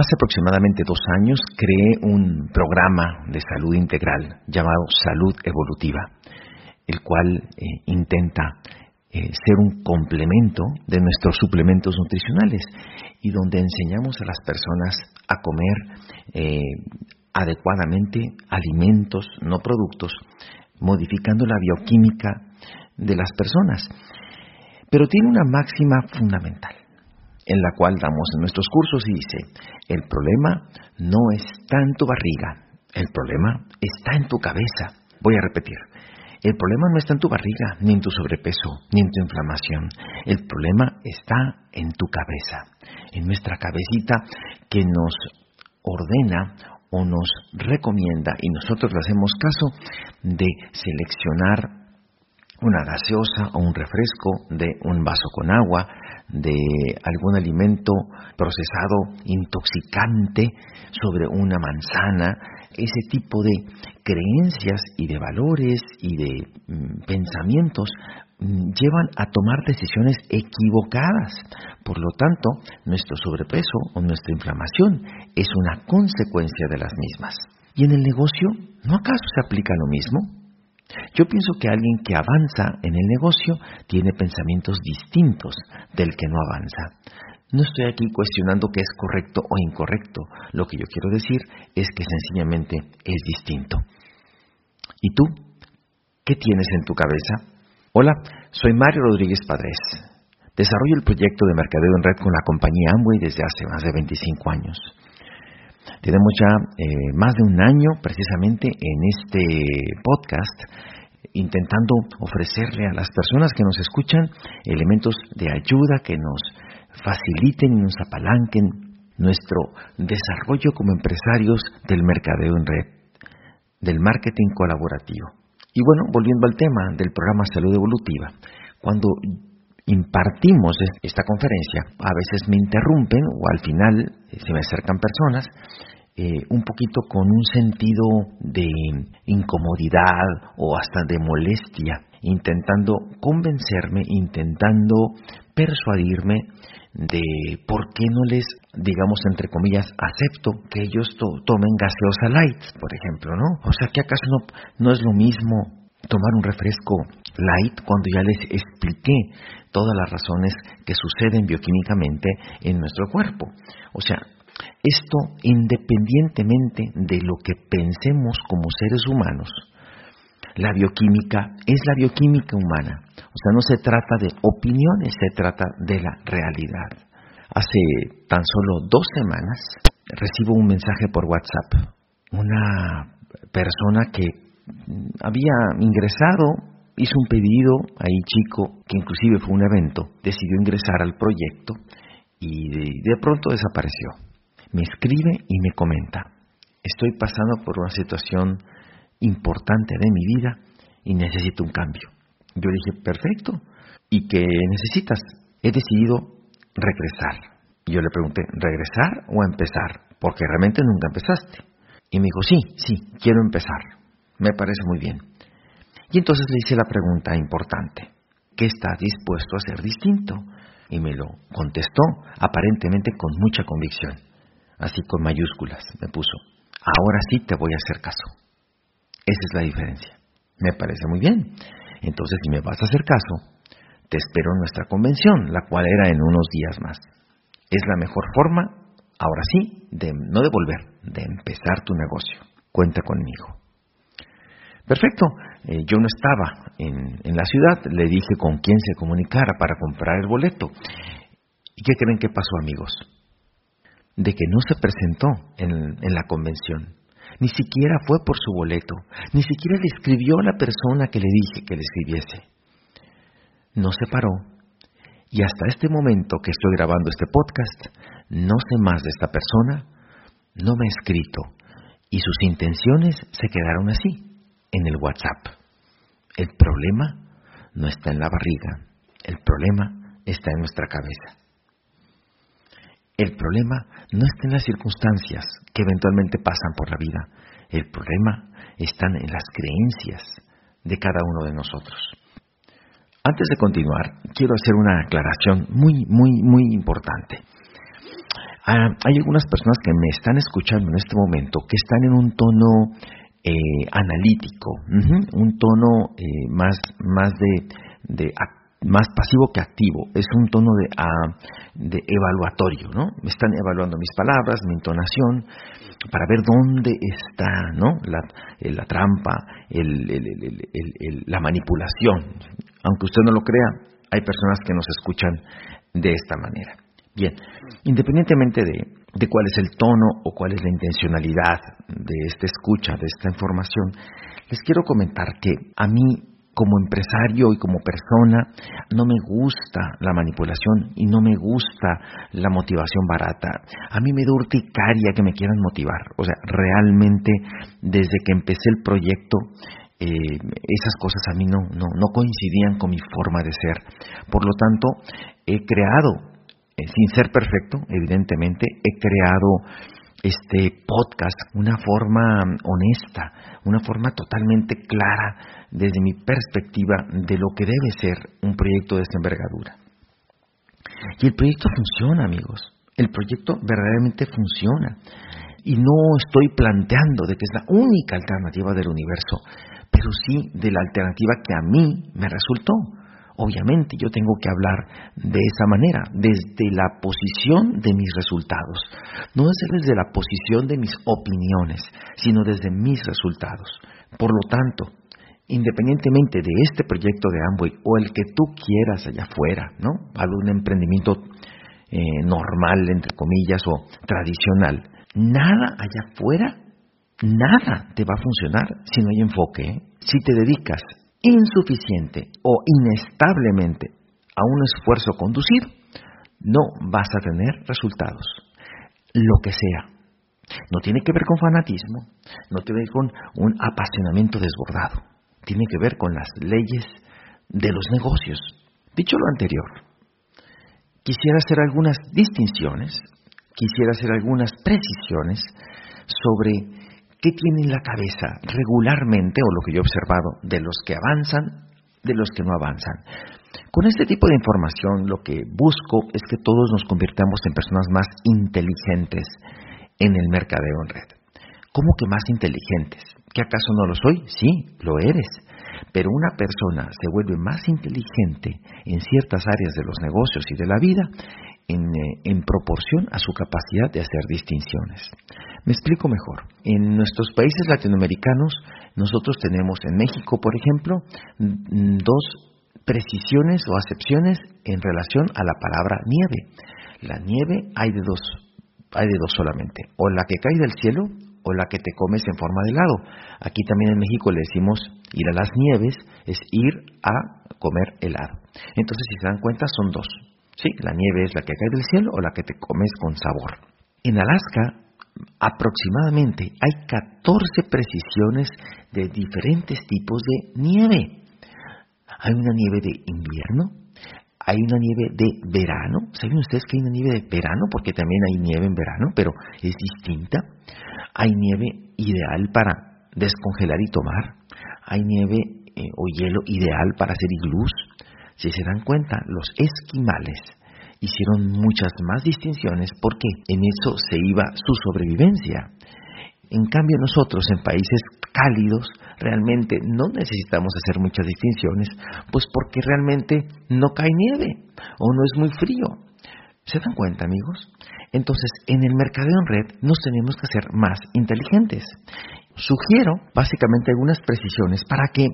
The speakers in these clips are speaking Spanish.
Hace aproximadamente dos años creé un programa de salud integral llamado Salud Evolutiva, el cual eh, intenta eh, ser un complemento de nuestros suplementos nutricionales y donde enseñamos a las personas a comer eh, adecuadamente alimentos, no productos, modificando la bioquímica de las personas. Pero tiene una máxima fundamental en la cual damos en nuestros cursos y dice, el problema no está en tu barriga, el problema está en tu cabeza. Voy a repetir, el problema no está en tu barriga, ni en tu sobrepeso, ni en tu inflamación. El problema está en tu cabeza, en nuestra cabecita que nos ordena o nos recomienda, y nosotros le hacemos caso, de seleccionar una gaseosa o un refresco, de un vaso con agua, de algún alimento procesado intoxicante sobre una manzana, ese tipo de creencias y de valores y de mm, pensamientos mm, llevan a tomar decisiones equivocadas. Por lo tanto, nuestro sobrepeso o nuestra inflamación es una consecuencia de las mismas. ¿Y en el negocio no acaso se aplica lo mismo? Yo pienso que alguien que avanza en el negocio tiene pensamientos distintos del que no avanza. No estoy aquí cuestionando que es correcto o incorrecto. Lo que yo quiero decir es que sencillamente es distinto. ¿Y tú? ¿Qué tienes en tu cabeza? Hola, soy Mario Rodríguez Padres. Desarrollo el proyecto de mercadeo en red con la compañía Amway desde hace más de 25 años. Tenemos ya eh, más de un año precisamente en este podcast intentando ofrecerle a las personas que nos escuchan elementos de ayuda que nos faciliten y nos apalanquen nuestro desarrollo como empresarios del mercadeo en red, del marketing colaborativo. Y bueno, volviendo al tema del programa Salud Evolutiva, cuando impartimos esta conferencia, a veces me interrumpen o al final eh, se me acercan personas eh, un poquito con un sentido de incomodidad o hasta de molestia, intentando convencerme, intentando persuadirme de por qué no les, digamos, entre comillas, acepto que ellos tomen gaseosa light, por ejemplo, ¿no? O sea, que acaso no, no es lo mismo tomar un refresco light cuando ya les expliqué todas las razones que suceden bioquímicamente en nuestro cuerpo. O sea, esto independientemente de lo que pensemos como seres humanos, la bioquímica es la bioquímica humana. O sea, no se trata de opiniones, se trata de la realidad. Hace tan solo dos semanas recibo un mensaje por WhatsApp. Una persona que había ingresado, hizo un pedido ahí chico, que inclusive fue un evento, decidió ingresar al proyecto y de pronto desapareció me escribe y me comenta, estoy pasando por una situación importante de mi vida y necesito un cambio. Yo dije, perfecto, ¿y qué necesitas? He decidido regresar. Yo le pregunté, ¿regresar o empezar? Porque realmente nunca empezaste. Y me dijo, sí, sí, quiero empezar. Me parece muy bien. Y entonces le hice la pregunta importante, ¿qué está dispuesto a hacer distinto? Y me lo contestó aparentemente con mucha convicción así con mayúsculas, me puso, ahora sí te voy a hacer caso. Esa es la diferencia. Me parece muy bien. Entonces, si me vas a hacer caso, te espero en nuestra convención, la cual era en unos días más. Es la mejor forma, ahora sí, de no devolver, de empezar tu negocio. Cuenta conmigo. Perfecto, eh, yo no estaba en, en la ciudad, le dije con quién se comunicara para comprar el boleto. ¿Y qué creen que pasó, amigos? de que no se presentó en, la convención. Ni siquiera fue por su boleto, ni siquiera le escribió a la persona que le dije que le escribiese. No se paró y hasta este momento que estoy grabando este podcast, no sé más de esta persona, no me ha escrito y sus intenciones se quedaron así, en el WhatsApp. El problema no está en la barriga, el problema está en nuestra cabeza. El problema no está en las circunstancias que eventualmente pasan por la vida. El problema está en las creencias de cada uno de nosotros. Antes de continuar, quiero hacer una aclaración muy, muy, muy importante. Ah, hay algunas personas que me están escuchando en este momento que están en un tono eh, analítico, un tono eh, más, más de, más pasivo que activo, es un tono de, ah, de evaluatorio, ¿no? Me están evaluando mis palabras, mi entonación, para ver dónde está, ¿no? La, eh, la trampa, la manipulación. Aunque usted no lo crea, hay personas que nos escuchan de esta manera. Bien, independientemente de, de cuál es el tono o cuál es la intencionalidad de esta escucha, de esta información, les quiero comentar que a mí como empresario y como persona no me gusta la manipulación y no me gusta la motivación barata. A mí me da urticaria que me quieran motivar. O sea, realmente desde que empecé el proyecto eh, esas cosas a mí no, no, no coincidían con mi forma de ser. Por lo tanto, he creado sin ser perfecto, evidentemente, he creado este podcast una forma honesta, una forma totalmente clara desde mi perspectiva de lo que debe ser un proyecto de esta envergadura. Y el proyecto funciona, amigos. El proyecto verdaderamente funciona. Y no estoy planteando de que es la única alternativa del universo, pero sí de la alternativa que a mí me resultó obviamente yo tengo que hablar de esa manera, desde la posición de mis resultados. No es desde la posición de mis opiniones, sino desde mis resultados. Por lo tanto, independientemente de este proyecto de Amway o el que tú quieras allá afuera, ¿no? Algún emprendimiento eh, normal, entre comillas, o tradicional, nada allá afuera, nada te va a funcionar si no hay enfoque. ¿eh? Si te dedicas insuficiente o inestablemente a un esfuerzo conducido, no vas a tener resultados. Lo que sea. No tiene que ver con fanatismo, no tiene que ver con un apasionamiento desbordado. Tiene que ver con las leyes de los negocios. Dicho lo anterior, quisiera hacer algunas distinciones, quisiera hacer algunas precisiones sobre ¿Qué tiene en la cabeza regularmente, o lo que yo he observado, de los que avanzan, de los que no avanzan? Con este tipo de información lo que busco es que todos nos convirtamos en personas más inteligentes en el mercadeo en red. ¿Cómo que más inteligentes? ¿Que acaso no lo soy? Sí, lo eres. Pero una persona se vuelve más inteligente en ciertas áreas de los negocios y de la vida en, eh, en proporción a su capacidad de hacer distinciones. Me explico mejor. En nuestros países latinoamericanos, nosotros tenemos en México, por ejemplo, dos precisiones o acepciones en relación a la palabra nieve. La nieve hay de dos, hay de dos solamente, o la que cae del cielo o la que te comes en forma de helado. Aquí también en México le decimos ir a las nieves, es ir a comer helado. Entonces, si se dan cuenta, son dos. Sí, la nieve es la que cae del cielo o la que te comes con sabor. En Alaska aproximadamente hay 14 precisiones de diferentes tipos de nieve. Hay una nieve de invierno, hay una nieve de verano. ¿Saben ustedes que hay una nieve de verano? Porque también hay nieve en verano, pero es distinta. Hay nieve ideal para descongelar y tomar. Hay nieve eh, o hielo ideal para hacer iglús. Si se dan cuenta, los esquimales hicieron muchas más distinciones porque en eso se iba su sobrevivencia. En cambio nosotros en países cálidos realmente no necesitamos hacer muchas distinciones, pues porque realmente no cae nieve o no es muy frío. ¿Se dan cuenta amigos? Entonces en el mercadeo en red nos tenemos que hacer más inteligentes. Sugiero básicamente algunas precisiones para que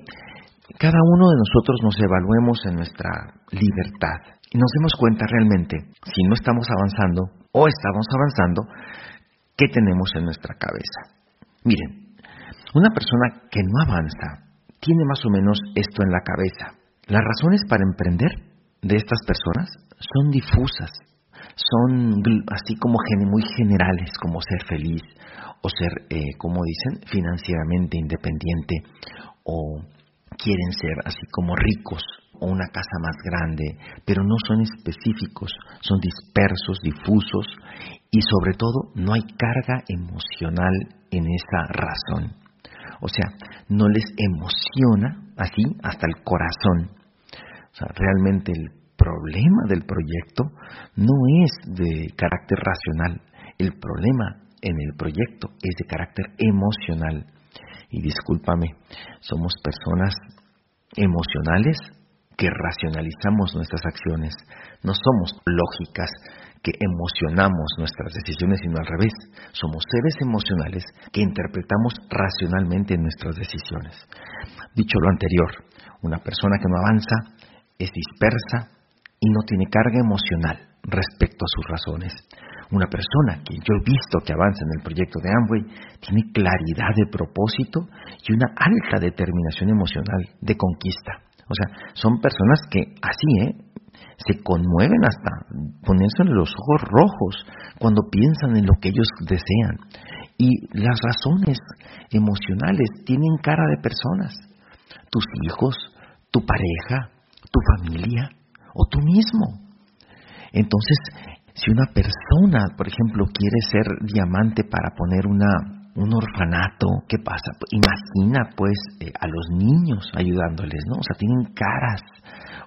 cada uno de nosotros nos evaluemos en nuestra libertad y nos demos cuenta realmente, si no estamos avanzando o estamos avanzando, qué tenemos en nuestra cabeza. Miren, una persona que no avanza tiene más o menos esto en la cabeza. Las razones para emprender de estas personas son difusas, son así como muy generales, como ser feliz o ser, eh, como dicen, financieramente independiente o quieren ser así como ricos o una casa más grande, pero no son específicos, son dispersos, difusos y sobre todo no hay carga emocional en esa razón. O sea, no les emociona así hasta el corazón. O sea, realmente el problema del proyecto no es de carácter racional, el problema en el proyecto es de carácter emocional. Y discúlpame, somos personas emocionales que racionalizamos nuestras acciones. No somos lógicas que emocionamos nuestras decisiones, sino al revés. Somos seres emocionales que interpretamos racionalmente nuestras decisiones. Dicho lo anterior, una persona que no avanza es dispersa y no tiene carga emocional respecto a sus razones. Una persona que yo he visto que avanza en el proyecto de Amway tiene claridad de propósito y una alta determinación emocional de conquista. O sea, son personas que así, ¿eh? Se conmueven hasta ponerse los ojos rojos cuando piensan en lo que ellos desean. Y las razones emocionales tienen cara de personas. Tus hijos, tu pareja, tu familia o tú mismo. Entonces, si una persona, por ejemplo, quiere ser diamante para poner una un orfanato, ¿qué pasa? Imagina pues eh, a los niños ayudándoles, ¿no? O sea, tienen caras,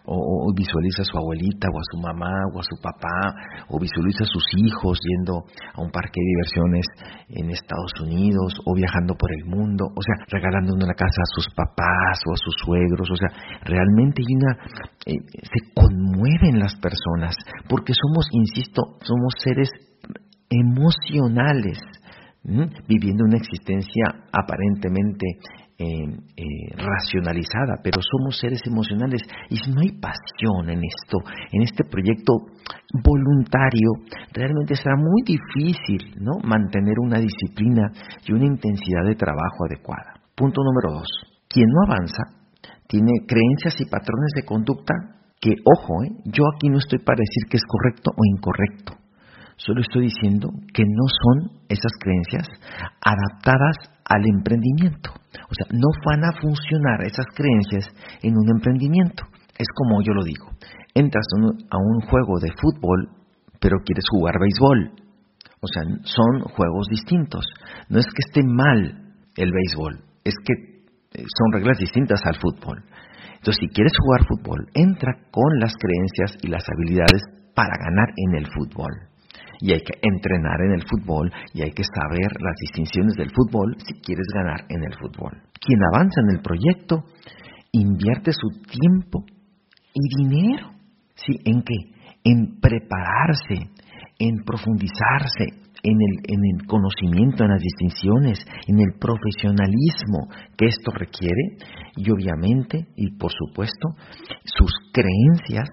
o, visualiza a su abuelita, o a su mamá, o a su papá, o visualiza a sus hijos yendo a un parque de diversiones en Estados Unidos, o viajando por el mundo, o sea, regalando una casa a sus papás o a sus suegros, o sea, realmente hay una, eh, se conmueven las personas, porque somos, insisto, somos seres emocionales viviendo una existencia aparentemente eh, eh, racionalizada, pero somos seres emocionales y si no hay pasión en esto, en este proyecto voluntario, realmente será muy difícil ¿no? mantener una disciplina y una intensidad de trabajo adecuada. Punto número dos, quien no avanza tiene creencias y patrones de conducta que, ojo, ¿eh? yo aquí no estoy para decir que es correcto o incorrecto, Solo estoy diciendo que no son esas creencias adaptadas al emprendimiento. O sea, no van a funcionar esas creencias en un emprendimiento. Es como yo lo digo. Entras a un juego de fútbol, pero quieres jugar béisbol. O sea, son juegos distintos. No es que esté mal el béisbol, es que eh, son reglas distintas al fútbol. Entonces, si quieres jugar fútbol, entra con las creencias y las habilidades para ganar en el fútbol y hay que entrenar en el fútbol y hay que saber las distinciones del fútbol si quieres ganar en el fútbol. Quien avanza en el proyecto invierte su tiempo y dinero. ¿Sí? ¿En qué? En prepararse, en profundizarse, en el, en el, conocimiento, en las distinciones, en el profesionalismo que esto requiere y obviamente y por supuesto sus creencias,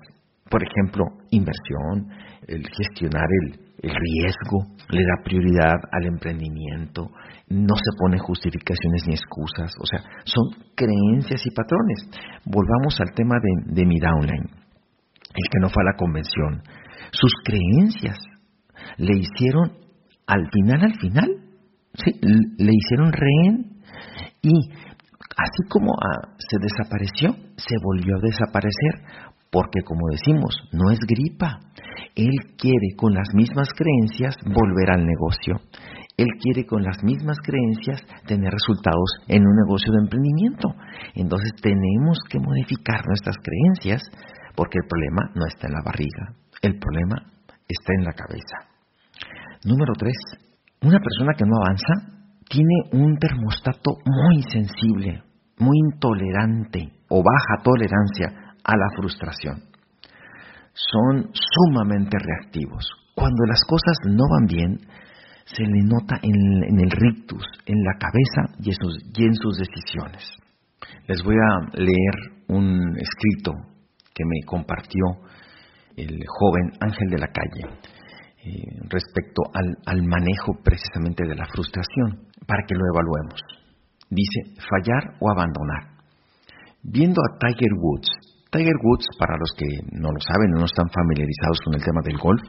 por ejemplo, inversión, el gestionar el, el riesgo, le da prioridad al emprendimiento, no se pone justificaciones ni excusas, o sea, son creencias y patrones. Volvamos al tema de, de mi downline, el que no fue a la convención. Sus creencias le hicieron, al final, al final, ¿sí? le hicieron rehén y así como ah, se desapareció, se volvió a desaparecer, porque como decimos, no es gripa, él quiere con las mismas creencias volver al negocio. Él quiere con las mismas creencias tener resultados en un negocio de emprendimiento. Entonces tenemos que modificar nuestras creencias porque el problema no está en la barriga, el problema está en la cabeza. Número tres, una persona que no avanza tiene un termostato muy sensible, muy intolerante o baja tolerancia a la frustración son sumamente reactivos. Cuando las cosas no van bien, se le nota en, el rictus, en la cabeza y, en sus decisiones. Les voy a leer un escrito que me compartió el joven Ángel de la Calle eh, respecto al, al manejo precisamente de la frustración, para que lo evaluemos. Dice, fallar o abandonar. Viendo a Tiger Woods Tiger Woods, para los que no lo saben no están familiarizados con el tema del golf,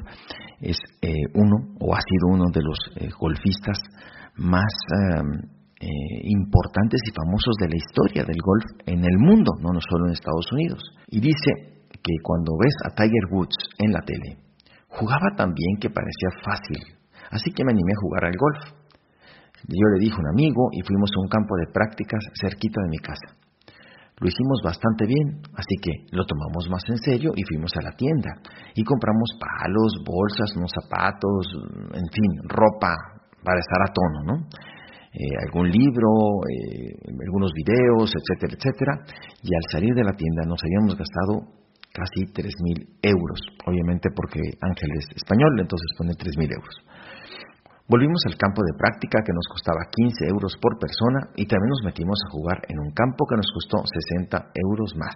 es eh, uno o ha sido uno de los eh, golfistas más eh, importantes y famosos de la historia del golf en el mundo, no, no solo en Estados Unidos. Y dice que cuando ves a Tiger Woods en la tele, jugaba tan bien que parecía fácil, así que me animé a jugar al golf. Yo le dije a un amigo y fuimos a un campo de prácticas cerquita de mi casa. Lo hicimos bastante bien, así que lo tomamos más en serio y fuimos a la tienda y compramos palos, bolsas, unos zapatos, en fin, ropa para estar a tono, ¿no? Eh, algún libro, eh, algunos videos, etcétera, etcétera. Y al salir de la tienda nos habíamos gastado casi 3.000 euros, obviamente porque Ángel es español, entonces pone 3.000 euros. Volvimos al campo de práctica que nos costaba 15 euros por persona y también nos metimos a jugar en un campo que nos costó 60 euros más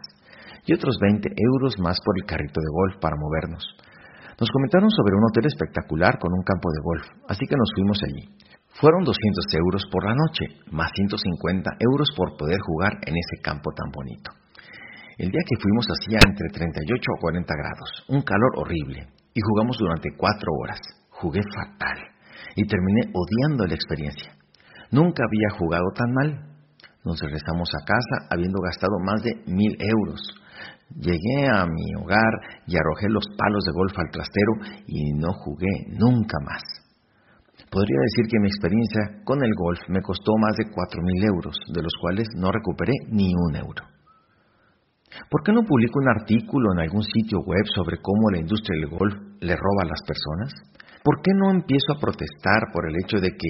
y otros 20 euros más por el carrito de golf para movernos. Nos comentaron sobre un hotel espectacular con un campo de golf, así que nos fuimos allí. Fueron 200 euros por la noche, más 150 euros por poder jugar en ese campo tan bonito. El día que fuimos hacía entre 38 o 40 grados, un calor horrible, y jugamos durante cuatro horas. Jugué fatal y terminé odiando la experiencia. Nunca había jugado tan mal. Nos regresamos a casa habiendo gastado más de mil euros. Llegué a mi hogar y arrojé los palos de golf al trastero y no jugué nunca más. Podría decir que mi experiencia con el golf me costó más de cuatro mil euros, de los cuales no recuperé ni un euro. ¿Por qué no publico un artículo en algún sitio web sobre cómo la industria del golf le roba a las personas? ¿Por qué no empiezo a protestar por el hecho de que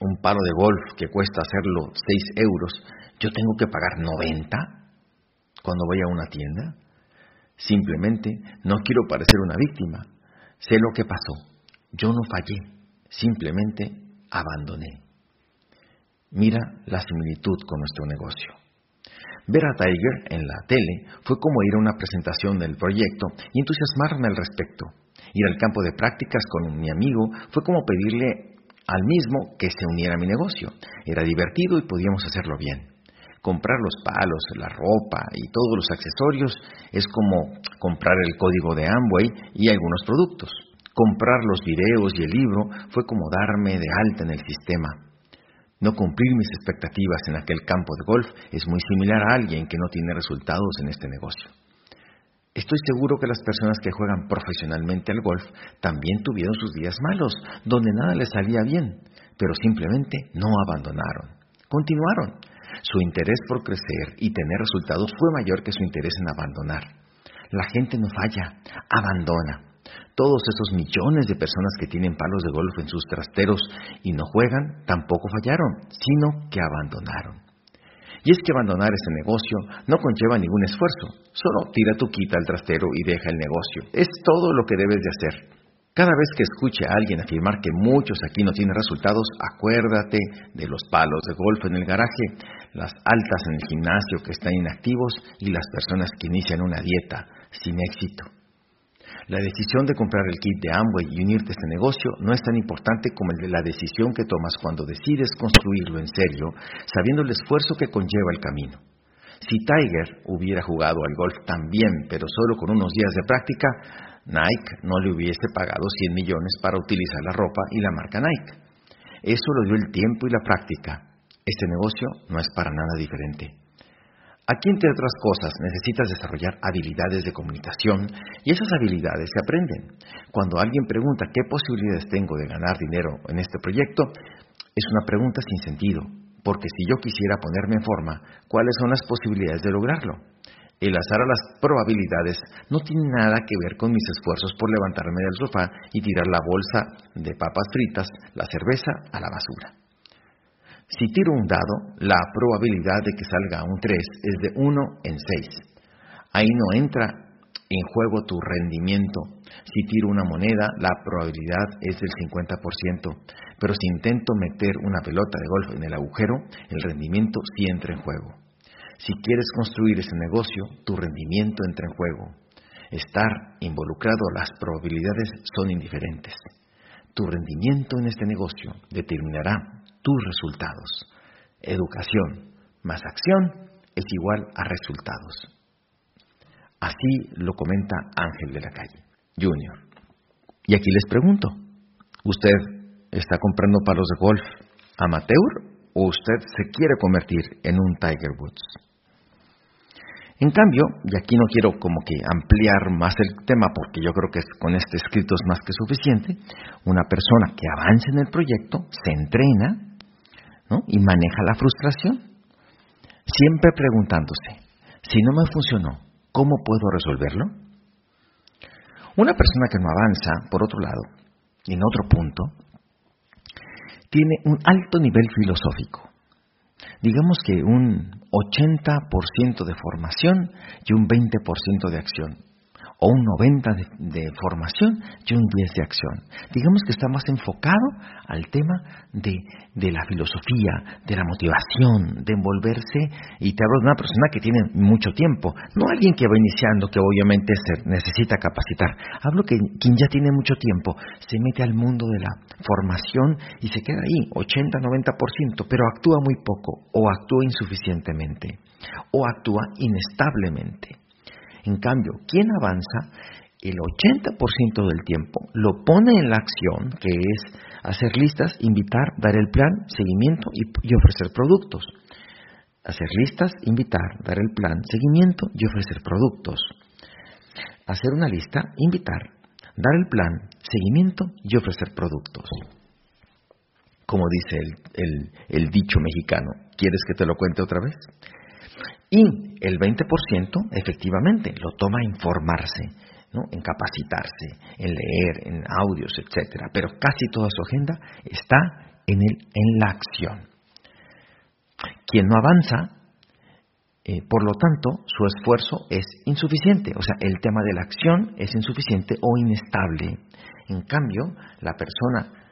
un palo de golf que cuesta hacerlo 6 euros, yo tengo que pagar 90 cuando voy a una tienda? Simplemente no quiero parecer una víctima. Sé lo que pasó. Yo no fallé. Simplemente abandoné. Mira la similitud con nuestro negocio. Ver a Tiger en la tele fue como ir a una presentación del proyecto y entusiasmarme al respecto. Ir al campo de prácticas con mi amigo fue como pedirle al mismo que se uniera a mi negocio. Era divertido y podíamos hacerlo bien. Comprar los palos, la ropa y todos los accesorios es como comprar el código de Amway y algunos productos. Comprar los videos y el libro fue como darme de alta en el sistema. No cumplir mis expectativas en aquel campo de golf es muy similar a alguien que no tiene resultados en este negocio. Estoy seguro que las personas que juegan profesionalmente al golf también tuvieron sus días malos, donde nada les salía bien, pero simplemente no abandonaron. Continuaron. Su interés por crecer y tener resultados fue mayor que su interés en abandonar. La gente no falla, abandona. Todos esos millones de personas que tienen palos de golf en sus trasteros y no juegan, tampoco fallaron, sino que abandonaron. Y es que abandonar ese negocio no conlleva ningún esfuerzo, solo tira tu quita al trastero y deja el negocio. Es todo lo que debes de hacer. Cada vez que escuche a alguien afirmar que muchos aquí no tienen resultados, acuérdate de los palos de golf en el garaje, las altas en el gimnasio que están inactivos y las personas que inician una dieta sin éxito. La decisión de comprar el kit de Amway y unirte a este negocio no es tan importante como la decisión que tomas cuando decides construirlo en serio, sabiendo el esfuerzo que conlleva el camino. Si Tiger hubiera jugado al golf también, pero solo con unos días de práctica, Nike no le hubiese pagado 100 millones para utilizar la ropa y la marca Nike. Eso lo dio el tiempo y la práctica. Este negocio no es para nada diferente. Aquí, entre otras cosas, necesitas desarrollar habilidades de comunicación y esas habilidades se aprenden. Cuando alguien pregunta qué posibilidades tengo de ganar dinero en este proyecto, es una pregunta sin sentido, porque si yo quisiera ponerme en forma, ¿cuáles son las posibilidades de lograrlo? El azar a las probabilidades no tiene nada que ver con mis esfuerzos por levantarme del sofá y tirar la bolsa de papas fritas, la cerveza, a la basura. Si tiro un dado, la probabilidad de que salga un 3 es de 1 en 6. Ahí no entra en juego tu rendimiento. Si tiro una moneda, la probabilidad es del 50%, pero si intento meter una pelota de golf en el agujero, el rendimiento sí entra en juego. Si quieres construir ese negocio, tu rendimiento entra en juego. Estar involucrado, las probabilidades son indiferentes. Tu rendimiento en este negocio determinará tus resultados. Educación más acción es igual a resultados. Así lo comenta Ángel de la Calle, Junior. Y aquí les pregunto, ¿usted está comprando palos de golf amateur o usted se quiere convertir en un Tiger Woods? En cambio, y aquí no quiero como que ampliar más el tema porque yo creo que con este escrito es más que suficiente, una persona que avance en el proyecto, se entrena, y maneja la frustración, siempre preguntándose, Si no me funcionó, ¿cómo puedo resolverlo? Una persona que no avanza, por otro lado, en otro punto, tiene un alto nivel filosófico. Digamos que un 80% de formación y un 20% de acción o un 90 de, formación y un 10 de acción. Digamos que está más enfocado al tema de, de, la filosofía, de la motivación, de envolverse, y te hablo de una persona que tiene mucho tiempo, no alguien que va iniciando, que obviamente se necesita capacitar. Hablo que quien ya tiene mucho tiempo se mete al mundo de la formación y se queda ahí, 80-90%, pero actúa muy poco o actúa insuficientemente o actúa inestablemente. En cambio, quien avanza, el 80% del tiempo lo pone en la acción, que es hacer listas, invitar, dar el plan, seguimiento y, ofrecer productos. Hacer listas, invitar, dar el plan, seguimiento y ofrecer productos. Hacer una lista, invitar, dar el plan, seguimiento y ofrecer productos. Como dice el, el dicho mexicano, ¿quieres que te lo cuente otra vez? Y el 20% efectivamente lo toma informarse, en capacitarse, en leer, en audios, etc. Pero casi toda su agenda está en, el, en la acción. Quien no avanza, eh, por lo tanto, su esfuerzo es insuficiente. O sea, el tema de la acción es insuficiente o inestable. En cambio, la persona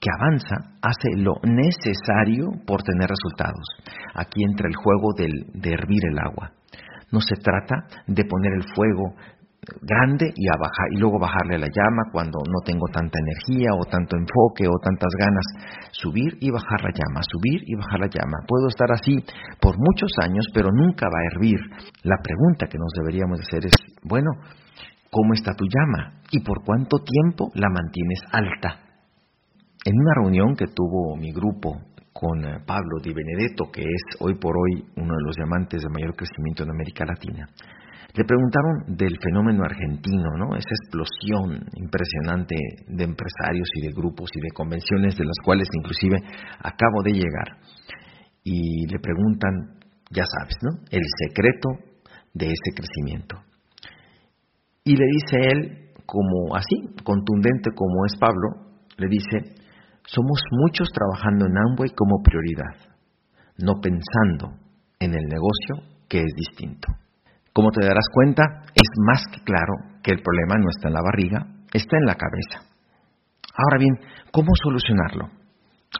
que avanza hace lo necesario por tener resultados. Aquí entra el juego de hervir el agua. No se trata de poner el fuego grande y, y luego bajarle la llama cuando no tengo tanta energía o tanto enfoque o tantas ganas. Subir y bajar la llama, subir y bajar la llama. Puedo estar así por muchos años, pero nunca va a hervir. La pregunta que nos deberíamos hacer es, bueno, ¿cómo está tu llama? ¿Y por cuánto tiempo la mantienes alta? En una reunión que tuvo mi grupo con eh, Pablo Di Benedetto, que es hoy por hoy uno de los diamantes de mayor crecimiento en América Latina, le preguntaron del fenómeno argentino, ¿no? Esa explosión impresionante de empresarios y de grupos y de convenciones de las cuales inclusive acabo de llegar. Y le preguntan, ya sabes, ¿no? El secreto de ese crecimiento. Y le dice él, como así, contundente como es Pablo, le dice, somos muchos trabajando en Amway como prioridad, no pensando en el negocio que es distinto. Como te darás cuenta, es más que claro que el problema no está en la barriga, está en la cabeza. Ahora bien, ¿cómo solucionarlo?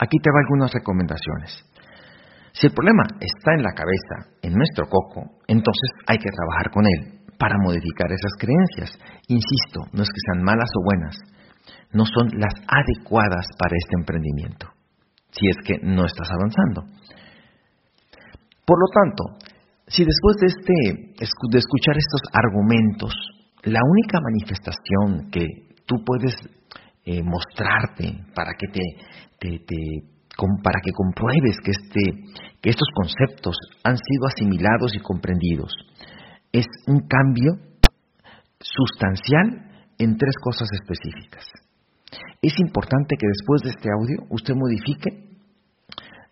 Aquí te va algunas recomendaciones. Si el problema está en la cabeza, en nuestro coco, entonces hay que trabajar con él para modificar esas creencias. Insisto, no es que sean malas o buenas, no son las adecuadas para este emprendimiento, si es que no estás avanzando. Por lo tanto, si después de, este, de escuchar estos argumentos, la única manifestación que tú puedes eh, mostrarte para que te, para que compruebes que, este, que estos conceptos han sido asimilados y comprendidos, es un cambio sustancial en tres cosas específicas. Es importante que después de este audio usted modifique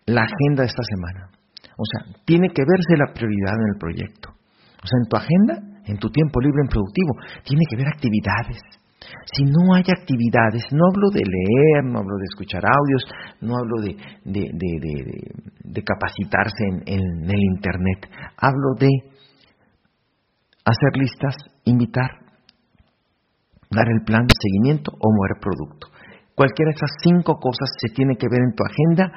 la agenda de esta semana. O sea, tiene que verse la prioridad en el proyecto. O sea, en tu agenda, en tu tiempo libre en productivo, tiene que haber actividades. Si no hay actividades, no hablo de leer, no hablo de escuchar audios, no hablo de, capacitarse en el Internet, hablo de hacer listas, invitar, dar el plan de seguimiento o mover producto. Cualquiera de esas cinco cosas se tiene que ver en tu agenda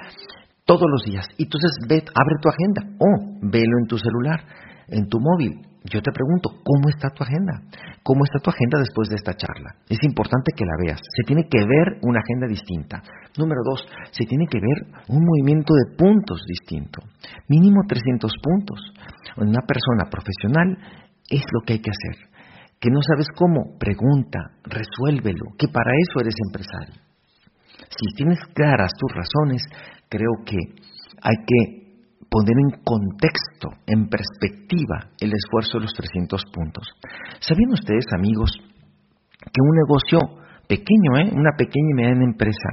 todos los días. Y entonces ve, abre tu agenda o velo en tu celular, en tu móvil. Yo te pregunto, ¿cómo está tu agenda? ¿Cómo está tu agenda después de esta charla? Es importante que la veas. Se tiene que ver una agenda distinta. Número dos, se tiene que ver un movimiento de puntos distinto. Mínimo 300 puntos. Una persona profesional es lo que hay que hacer. Que no sabes cómo, pregunta, resuélvelo, que para eso eres empresario. Si tienes claras tus razones, creo que hay que poner en contexto, en perspectiva, el esfuerzo de los 300 puntos. ¿Sabían ustedes, amigos, que un negocio pequeño, ¿eh? una pequeña y mediana empresa,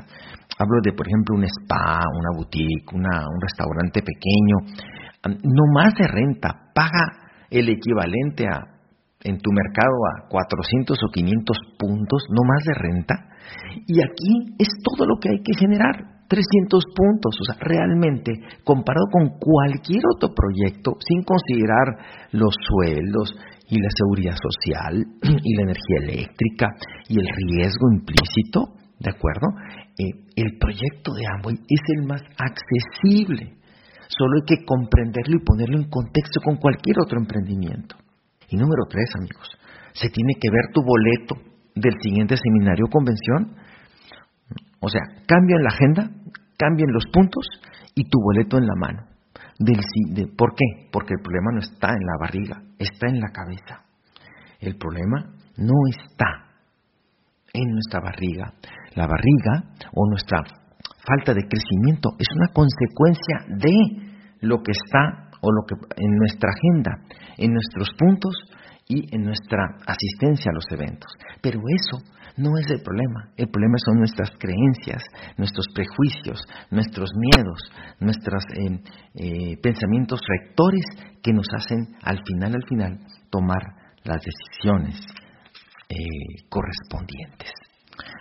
hablo de, por ejemplo, un spa, una boutique, un restaurante pequeño, no más de renta, paga el equivalente a en tu mercado a 400 o 500 puntos, no más de renta. Y aquí es todo lo que hay que generar, 300 puntos. O sea, realmente, comparado con cualquier otro proyecto, sin considerar los sueldos y la seguridad social y la energía eléctrica y el riesgo implícito, ¿de acuerdo? Eh, el proyecto de Amway es el más accesible. Solo hay que comprenderlo y ponerlo en contexto con cualquier otro emprendimiento. Y número tres, amigos, se tiene que ver tu boleto del siguiente seminario o convención. O sea, cambia en la agenda, cambien los puntos y tu boleto en la mano. ¿Por qué? Porque el problema no está en la barriga, está en la cabeza. El problema no está en nuestra barriga. La barriga o nuestra falta de crecimiento es una consecuencia de lo que está o lo que en nuestra agenda, en nuestros puntos y en nuestra asistencia a los eventos. Pero eso no es el problema. El problema son nuestras creencias, nuestros prejuicios, nuestros miedos, nuestros eh, eh, pensamientos rectores que nos hacen al final, al final, tomar las decisiones eh, correspondientes.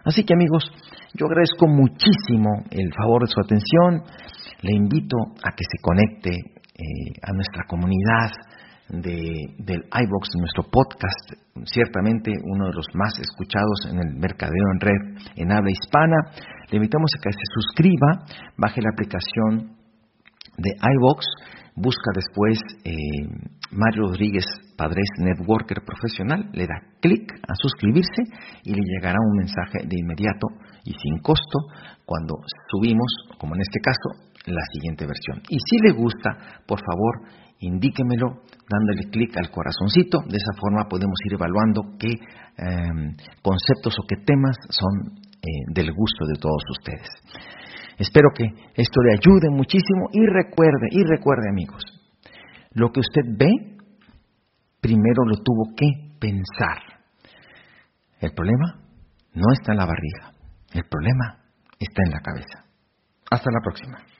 Así que amigos, yo agradezco muchísimo el favor de su atención. Le invito a que se conecte eh, a nuestra comunidad de, del iBox, nuestro podcast, ciertamente uno de los más escuchados en el mercadeo en red en habla hispana. Le invitamos a que se suscriba, baje la aplicación de iBox, busca después eh, Mario Rodríguez Padres Networker Profesional, le da clic a suscribirse y le llegará un mensaje de inmediato y sin costo cuando subimos, como en este caso, la siguiente versión. Y si le gusta, por favor, indíquemelo dándole clic al corazoncito. De esa forma podemos ir evaluando qué em, conceptos o qué temas son eh, del gusto de todos ustedes. Espero que esto le ayude muchísimo y recuerde, y recuerde amigos, lo que usted ve, primero lo tuvo que pensar. El problema no está en la barriga, el problema está en la cabeza. Hasta la próxima.